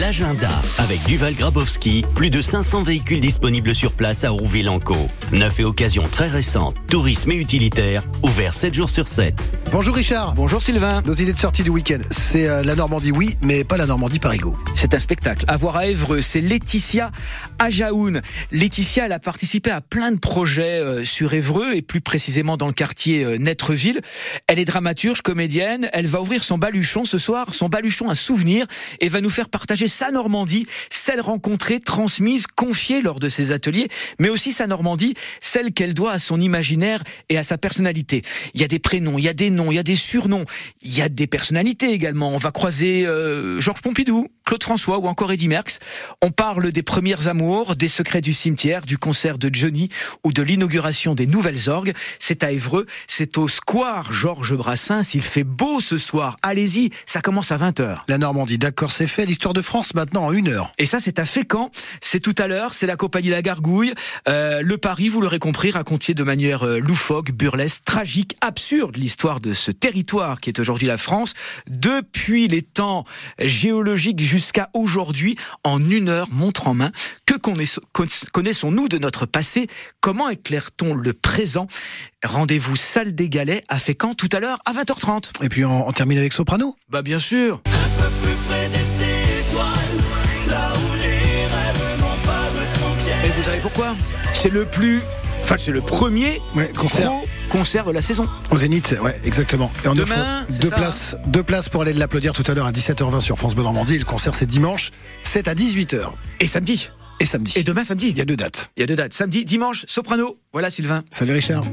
L'agenda avec Duval Grabowski, plus de 500 véhicules disponibles sur place à Rouville-en-Caux. Neuf et occasions très récentes, tourisme et utilitaire, ouvert 7 jours sur 7. Bonjour Richard. Bonjour Sylvain. Nos idées de sortie du week-end, c'est euh, la Normandie, oui, mais pas la Normandie Parigo. C'est un spectacle. À voir à Évreux, c'est Laetitia Ajaoun. Laetitia, elle a participé à plein de projets euh, sur Évreux et plus précisément dans le quartier euh, Netreville. Elle est dramaturge, comédienne. Elle va ouvrir son baluchon ce soir, son baluchon à souvenir et va nous faire partager sa Normandie, celle rencontrée, transmise, confiée lors de ses ateliers, mais aussi sa Normandie, celle qu'elle doit à son imaginaire et à sa personnalité. Il y a des prénoms, il y a des noms, il y a des surnoms, il y a des personnalités également. On va croiser euh, Georges Pompidou, Claude François ou encore Eddie Merckx. On parle des premières amours, des secrets du cimetière, du concert de Johnny ou de l'inauguration des nouvelles orgues. C'est à Évreux, c'est au square Georges Brassens. Il fait beau ce soir. Allez-y, ça commence à 20h. La Normandie, d'accord, c'est fait. L'histoire de France maintenant en une heure. Et ça, c'est à Fécamp. C'est tout à l'heure. C'est la compagnie La Gargouille. Euh, le Paris, vous l'aurez compris, raconté de manière euh, loufoque, burlesque, tragique, absurde l'histoire de ce territoire qui est aujourd'hui la France. Depuis les temps géologiques jusqu'à aujourd'hui, en une heure, montre en main, que connaissons-nous de notre passé? Comment éclaire-t-on le présent? Rendez-vous salle des Galets à Fécamp tout à l'heure à 20h30. Et puis on, on termine avec Soprano Bah bien sûr. Un peu plus C'est le plus... Enfin, c'est le premier Ouais, concert. gros concert de la saison. Au Zénith, ouais, exactement. Et en Demain, deux ça, places, deux places pour aller l'applaudir tout à l'heure à 17h20 sur France Bleu Normandie. Le concert c'est dimanche, c'est à 18h Et samedi. et samedi. Et demain samedi. Il y a deux dates. Il y a deux dates. Samedi, dimanche, soprano. Voilà Sylvain. Salut Richard.